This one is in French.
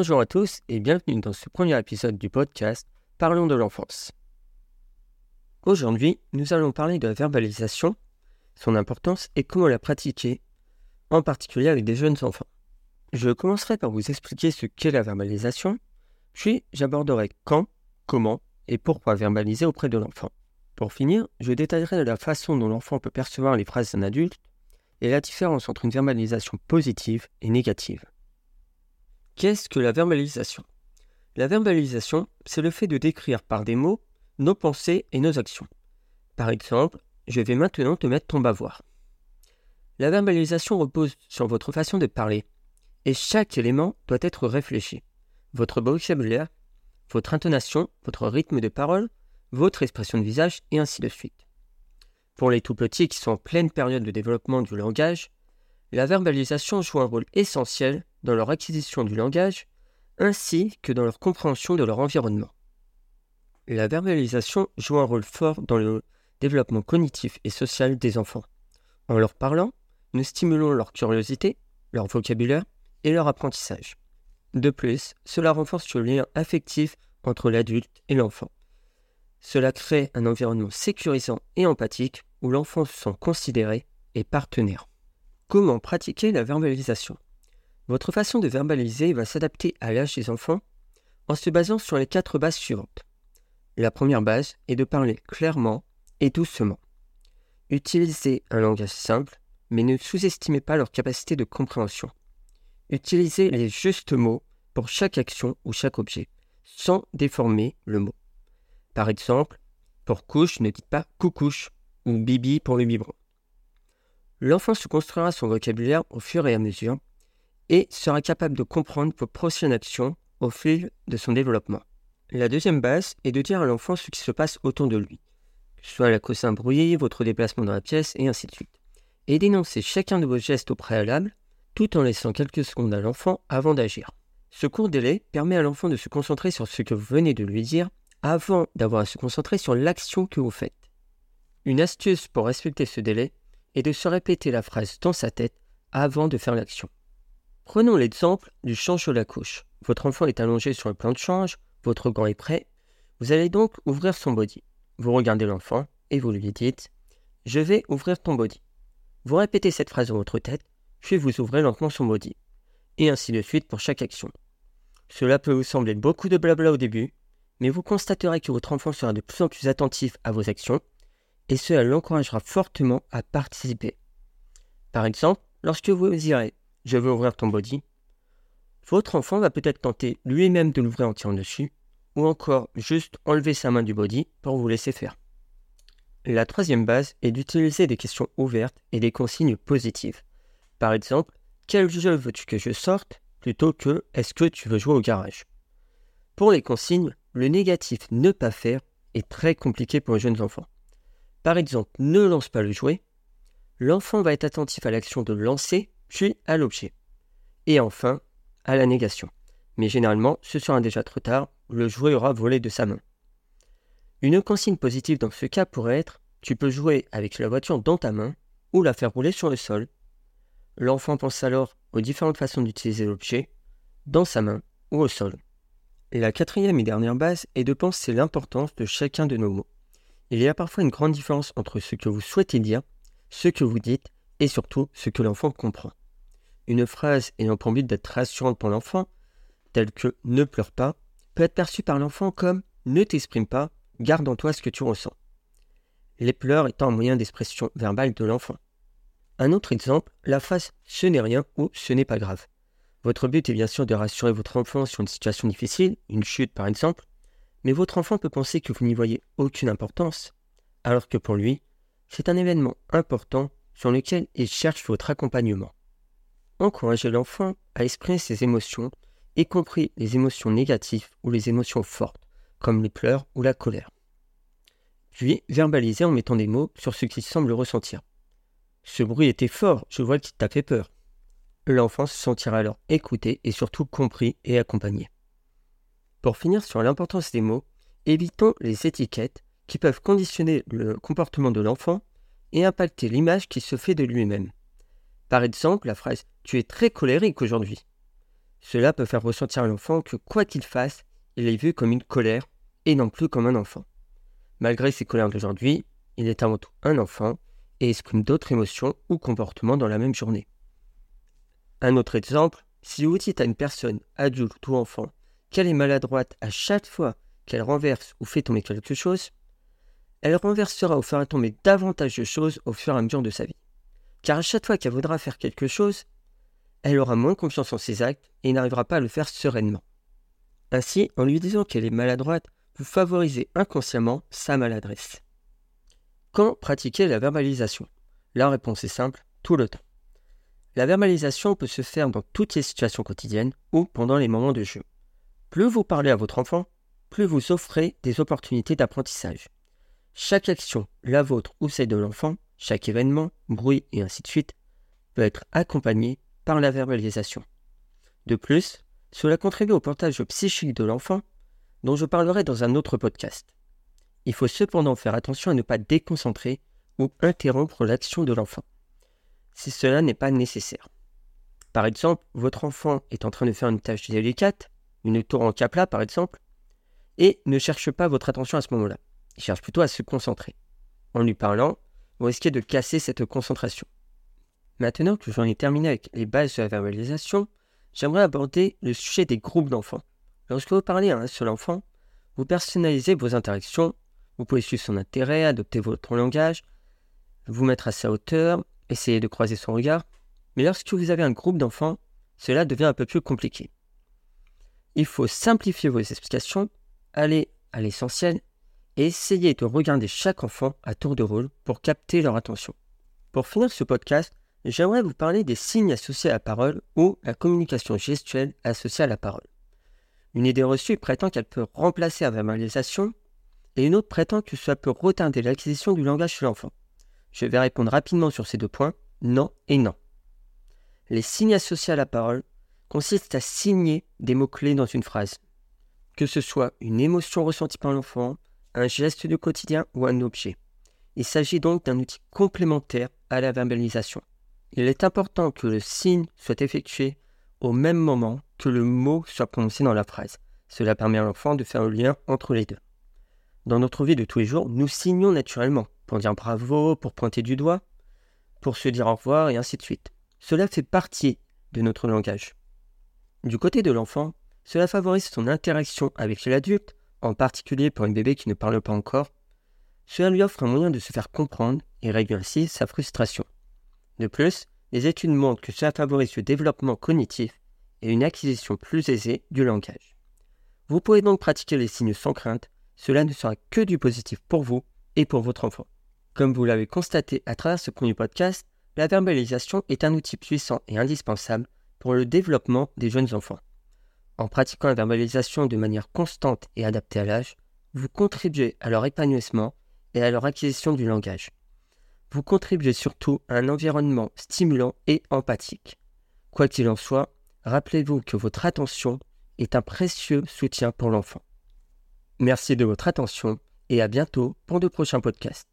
Bonjour à tous et bienvenue dans ce premier épisode du podcast Parlons de l'enfance. Aujourd'hui, nous allons parler de la verbalisation, son importance et comment la pratiquer, en particulier avec des jeunes enfants. Je commencerai par vous expliquer ce qu'est la verbalisation, puis j'aborderai quand, comment et pourquoi verbaliser auprès de l'enfant. Pour finir, je détaillerai la façon dont l'enfant peut percevoir les phrases d'un adulte et la différence entre une verbalisation positive et négative. Qu'est-ce que la verbalisation? La verbalisation, c'est le fait de décrire par des mots nos pensées et nos actions. Par exemple, je vais maintenant te mettre ton bavoir. La verbalisation repose sur votre façon de parler, et chaque élément doit être réfléchi. Votre vocabulaire, votre intonation, votre rythme de parole, votre expression de visage, et ainsi de suite. Pour les tout petits qui sont en pleine période de développement du langage, la verbalisation joue un rôle essentiel dans leur acquisition du langage ainsi que dans leur compréhension de leur environnement. La verbalisation joue un rôle fort dans le développement cognitif et social des enfants. En leur parlant, nous stimulons leur curiosité, leur vocabulaire et leur apprentissage. De plus, cela renforce le lien affectif entre l'adulte et l'enfant. Cela crée un environnement sécurisant et empathique où l'enfant se sent considéré et partenaire. Comment pratiquer la verbalisation? Votre façon de verbaliser va s'adapter à l'âge des enfants en se basant sur les quatre bases suivantes. La première base est de parler clairement et doucement. Utilisez un langage simple, mais ne sous-estimez pas leur capacité de compréhension. Utilisez les justes mots pour chaque action ou chaque objet, sans déformer le mot. Par exemple, pour couche, ne dites pas coucouche ou bibi pour le biberon. L'enfant se construira son vocabulaire au fur et à mesure et sera capable de comprendre vos prochaines actions au fil de son développement. La deuxième base est de dire à l'enfant ce qui se passe autour de lui, que ce soit la d'un bruit, votre déplacement dans la pièce, et ainsi de suite. Et d'énoncer chacun de vos gestes au préalable, tout en laissant quelques secondes à l'enfant avant d'agir. Ce court délai permet à l'enfant de se concentrer sur ce que vous venez de lui dire avant d'avoir à se concentrer sur l'action que vous faites. Une astuce pour respecter ce délai est de se répéter la phrase dans sa tête avant de faire l'action. Prenons l'exemple du change de la couche. Votre enfant est allongé sur le plan de change, votre gant est prêt. Vous allez donc ouvrir son body. Vous regardez l'enfant et vous lui dites Je vais ouvrir ton body. Vous répétez cette phrase dans votre tête, puis vous ouvrez lentement son body. Et ainsi de suite pour chaque action. Cela peut vous sembler beaucoup de blabla au début, mais vous constaterez que votre enfant sera de plus en plus attentif à vos actions, et cela l'encouragera fortement à participer. Par exemple, lorsque vous direz Je veux ouvrir ton body, votre enfant va peut-être tenter lui-même de l'ouvrir en tirant dessus, ou encore juste enlever sa main du body pour vous laisser faire. La troisième base est d'utiliser des questions ouvertes et des consignes positives. Par exemple, quel jeu veux-tu que je sorte plutôt que est-ce que tu veux jouer au garage? Pour les consignes, le négatif ne pas faire est très compliqué pour les jeunes enfants. Par exemple, ne lance pas le jouet. L'enfant va être attentif à l'action de lancer, puis à l'objet. Et enfin, à la négation. Mais généralement, ce sera déjà trop tard, le jouet aura volé de sa main. Une consigne positive dans ce cas pourrait être tu peux jouer avec la voiture dans ta main ou la faire rouler sur le sol. L'enfant pense alors aux différentes façons d'utiliser l'objet, dans sa main ou au sol. La quatrième et dernière base est de penser l'importance de chacun de nos mots. Il y a parfois une grande différence entre ce que vous souhaitez dire, ce que vous dites et surtout ce que l'enfant comprend. Une phrase ayant pour but d'être rassurante pour l'enfant, telle que ne pleure pas, peut être perçue par l'enfant comme ne t'exprime pas, garde en toi ce que tu ressens. Les pleurs étant un moyen d'expression verbale de l'enfant. Un autre exemple, la phrase ce n'est rien ou ce n'est pas grave. Votre but est bien sûr de rassurer votre enfant sur une situation difficile, une chute par exemple, mais votre enfant peut penser que vous n'y voyez aucune importance, alors que pour lui, c'est un événement important sur lequel il cherche votre accompagnement. Encouragez l'enfant à exprimer ses émotions, y compris les émotions négatives ou les émotions fortes, comme les pleurs ou la colère. Puis verbalisez en mettant des mots sur ce qu'il semble ressentir. Ce bruit était fort, je vois qu'il t'a fait peur l'enfant se sentira alors écouté et surtout compris et accompagné. Pour finir sur l'importance des mots, évitons les étiquettes qui peuvent conditionner le comportement de l'enfant et impacter l'image qui se fait de lui-même. Par exemple, la phrase Tu es très colérique aujourd'hui. Cela peut faire ressentir à l'enfant que quoi qu'il fasse, il est vu comme une colère et non plus comme un enfant. Malgré ses colères d'aujourd'hui, il est avant tout un enfant et exprime d'autres émotions ou comportements dans la même journée. Un autre exemple, si vous dites à une personne, adulte ou enfant, qu'elle est maladroite à chaque fois qu'elle renverse ou fait tomber quelque chose, elle renversera ou fera tomber davantage de choses au fur et à mesure de sa vie. Car à chaque fois qu'elle voudra faire quelque chose, elle aura moins confiance en ses actes et n'arrivera pas à le faire sereinement. Ainsi, en lui disant qu'elle est maladroite, vous favorisez inconsciemment sa maladresse. Quand pratiquer la verbalisation? La réponse est simple, tout le temps. La verbalisation peut se faire dans toutes les situations quotidiennes ou pendant les moments de jeu. Plus vous parlez à votre enfant, plus vous offrez des opportunités d'apprentissage. Chaque action, la vôtre ou celle de l'enfant, chaque événement, bruit et ainsi de suite, peut être accompagné par la verbalisation. De plus, cela contribue au portage psychique de l'enfant, dont je parlerai dans un autre podcast. Il faut cependant faire attention à ne pas déconcentrer ou interrompre l'action de l'enfant, si cela n'est pas nécessaire. Par exemple, votre enfant est en train de faire une tâche délicate, une tour en capla par exemple, et ne cherche pas votre attention à ce moment-là. Il cherche plutôt à se concentrer. En lui parlant, vous de casser cette concentration. Maintenant que j'en ai terminé avec les bases de la verbalisation, j'aimerais aborder le sujet des groupes d'enfants. Lorsque vous parlez à un seul enfant, vous personnalisez vos interactions, vous pouvez suivre son intérêt, adopter votre langage, vous mettre à sa hauteur, essayer de croiser son regard. Mais lorsque vous avez un groupe d'enfants, cela devient un peu plus compliqué. Il faut simplifier vos explications, aller à l'essentiel et essayer de regarder chaque enfant à tour de rôle pour capter leur attention. Pour finir ce podcast, j'aimerais vous parler des signes associés à la parole ou la communication gestuelle associée à la parole. Une idée reçue prétend qu'elle peut remplacer la verbalisation et une autre prétend que cela peut retarder l'acquisition du langage chez l'enfant. Je vais répondre rapidement sur ces deux points, non et non. Les signes associés à la parole consistent à signer des mots-clés dans une phrase, que ce soit une émotion ressentie par l'enfant, un geste du quotidien ou un objet. Il s'agit donc d'un outil complémentaire à la verbalisation. Il est important que le signe soit effectué au même moment que le mot soit prononcé dans la phrase. Cela permet à l'enfant de faire le lien entre les deux. Dans notre vie de tous les jours, nous signons naturellement pour dire bravo, pour pointer du doigt, pour se dire au revoir et ainsi de suite. Cela fait partie de notre langage. Du côté de l'enfant, cela favorise son interaction avec l'adulte, en particulier pour un bébé qui ne parle pas encore. Cela lui offre un moyen de se faire comprendre et réduire ainsi sa frustration. De plus, les études montrent que cela favorise le développement cognitif et une acquisition plus aisée du langage. Vous pouvez donc pratiquer les signes sans crainte, cela ne sera que du positif pour vous et pour votre enfant. Comme vous l'avez constaté à travers ce premier podcast, la verbalisation est un outil puissant et indispensable pour le développement des jeunes enfants. En pratiquant la verbalisation de manière constante et adaptée à l'âge, vous contribuez à leur épanouissement et à leur acquisition du langage vous contribuez surtout à un environnement stimulant et empathique. Quoi qu'il en soit, rappelez-vous que votre attention est un précieux soutien pour l'enfant. Merci de votre attention et à bientôt pour de prochains podcasts.